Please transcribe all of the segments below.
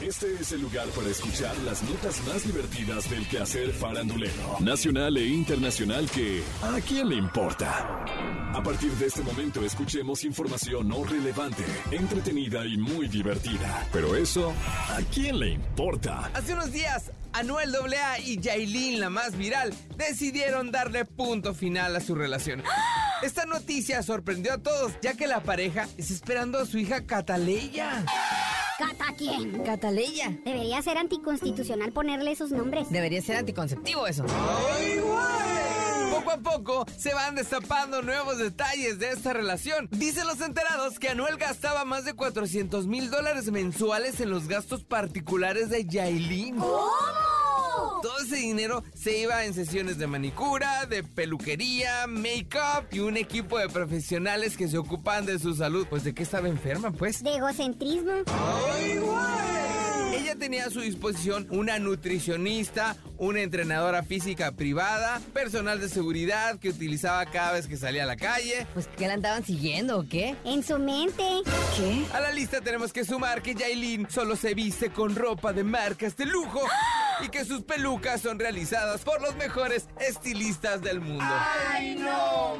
Este es el lugar para escuchar las notas más divertidas del quehacer farandulero, nacional e internacional que ¿a quién le importa? A partir de este momento escuchemos información no relevante, entretenida y muy divertida. Pero eso, ¿a quién le importa? Hace unos días, Anuel AA y Yailin, la más viral, decidieron darle punto final a su relación. Esta noticia sorprendió a todos, ya que la pareja está esperando a su hija Cataleya. ¿Cata quién? Cataleya. Debería ser anticonstitucional ponerle esos nombres. Debería ser anticonceptivo eso. Poco a poco se van destapando nuevos detalles de esta relación. Dicen los enterados que Anuel gastaba más de 400 mil dólares mensuales en los gastos particulares de Yailin. ¿Cómo? Todo ese dinero se iba en sesiones de manicura, de peluquería, make-up y un equipo de profesionales que se ocupan de su salud. Pues de qué estaba enferma, pues. De egocentrismo. Ella tenía a su disposición una nutricionista, una entrenadora física privada, personal de seguridad que utilizaba cada vez que salía a la calle. Pues que la andaban siguiendo o qué? En su mente. ¿Qué? A la lista tenemos que sumar que Yailin solo se viste con ropa de marcas de lujo y que sus pelucas son realizadas por los mejores estilistas del mundo. ¡Ay, no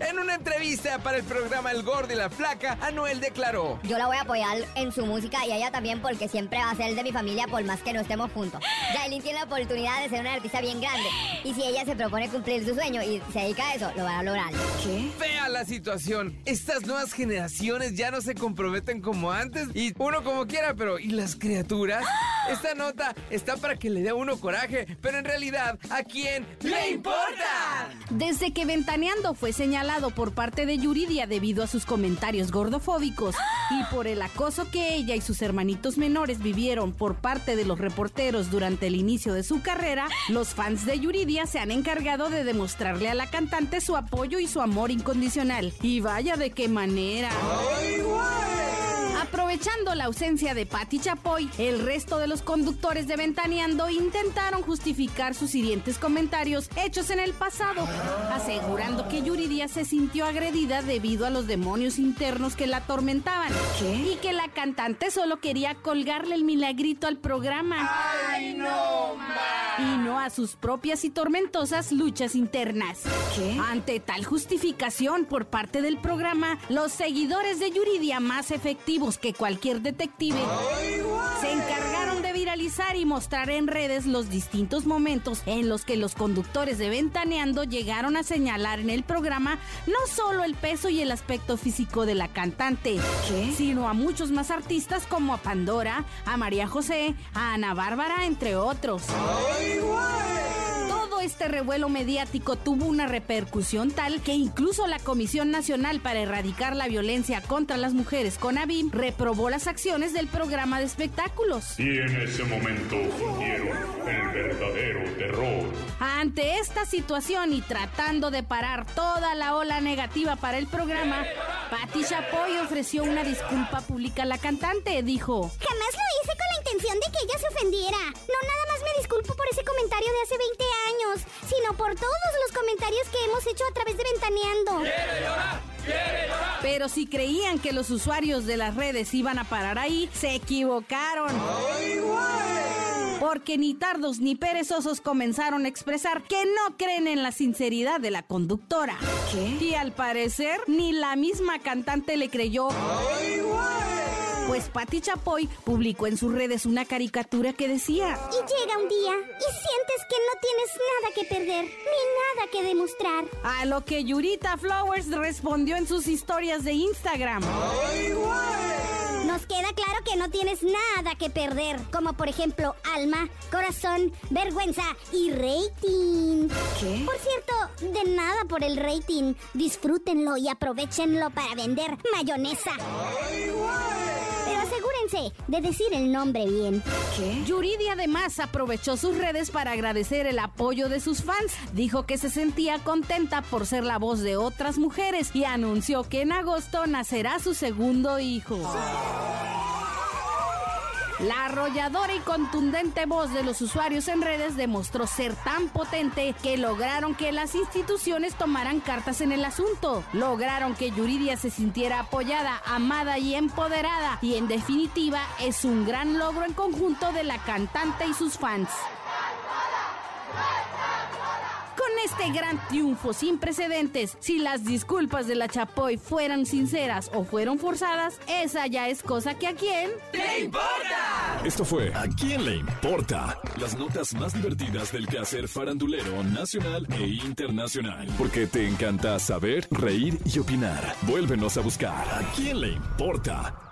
En una entrevista para el programa El Gordo y la Flaca, Anuel declaró: Yo la voy a apoyar en su música y a ella también porque siempre va a ser de mi familia por más que no estemos juntos. Yailin tiene la oportunidad de ser una artista bien grande y si ella se propone cumplir su sueño y se dedica a eso, lo va a lograr. ¿Qué? Fea la situación. Estas nuevas generaciones ya no se comprometen como antes y uno como quiera, pero ¿y las criaturas? Esta nota está para que le dé a uno coraje, pero en realidad, ¿a quién le importa? Desde que Ventaneando fue señalado por parte de Yuridia debido a sus comentarios gordofóbicos y por el acoso que ella y sus hermanitos menores vivieron por parte de los reporteros durante el inicio de su carrera, los fans de Yuridia se han encargado de demostrarle a la cantante su apoyo y su amor incondicional. Y vaya de qué manera. Aprovechando la ausencia de Patti Chapoy, el resto de los conductores de Ventaneando intentaron justificar sus hirientes comentarios hechos en el pasado, asegurando que Yuridia se sintió agredida debido a los demonios internos que la atormentaban y que la cantante solo quería colgarle el milagrito al programa. ¡Ay, no, Y no a sus propias y tormentosas luchas internas. Ante tal justificación por parte del programa, los seguidores de Yuridia más efectivos que cualquier detective se y mostrar en redes los distintos momentos en los que los conductores de Ventaneando llegaron a señalar en el programa no solo el peso y el aspecto físico de la cantante, sino a muchos más artistas como a Pandora, a María José, a Ana Bárbara, entre otros. Este revuelo mediático tuvo una repercusión tal que incluso la Comisión Nacional para Erradicar la Violencia contra las Mujeres, CONAVIM, reprobó las acciones del programa de espectáculos. Y en ese momento fundieron el verdadero terror. Ante esta situación y tratando de parar toda la ola negativa para el programa, Patti Chapoy ofreció una disculpa pública a la cantante. Dijo: Jamás lo hice con intención de que ella se ofendiera. No nada más me disculpo por ese comentario de hace 20 años, sino por todos los comentarios que hemos hecho a través de Ventaneando. Pero si creían que los usuarios de las redes iban a parar ahí, se equivocaron. Porque ni tardos ni perezosos comenzaron a expresar que no creen en la sinceridad de la conductora. Y al parecer, ni la misma cantante le creyó. Pues Patti Chapoy publicó en sus redes una caricatura que decía: Y llega un día y sientes que no tienes nada que perder, ni nada que demostrar. A lo que Yurita Flowers respondió en sus historias de Instagram. Nos queda claro que no tienes nada que perder, como por ejemplo alma, corazón, vergüenza y rating. ¿Qué? Por cierto, de nada por el rating. Disfrútenlo y aprovechenlo para vender mayonesa. Pero de decir el nombre bien. Yuridia además aprovechó sus redes para agradecer el apoyo de sus fans. Dijo que se sentía contenta por ser la voz de otras mujeres y anunció que en agosto nacerá su segundo hijo. La arrolladora y contundente voz de los usuarios en redes demostró ser tan potente que lograron que las instituciones tomaran cartas en el asunto. Lograron que Yuridia se sintiera apoyada, amada y empoderada y en definitiva es un gran logro en conjunto de la cantante y sus fans. Este gran triunfo sin precedentes, si las disculpas de la Chapoy fueran sinceras o fueron forzadas, esa ya es cosa que a quién ¡Le importa! Esto fue ¿A quién le importa? Las notas más divertidas del quehacer farandulero nacional e internacional. Porque te encanta saber, reír y opinar. Vuélvenos a buscar ¿A quién le importa?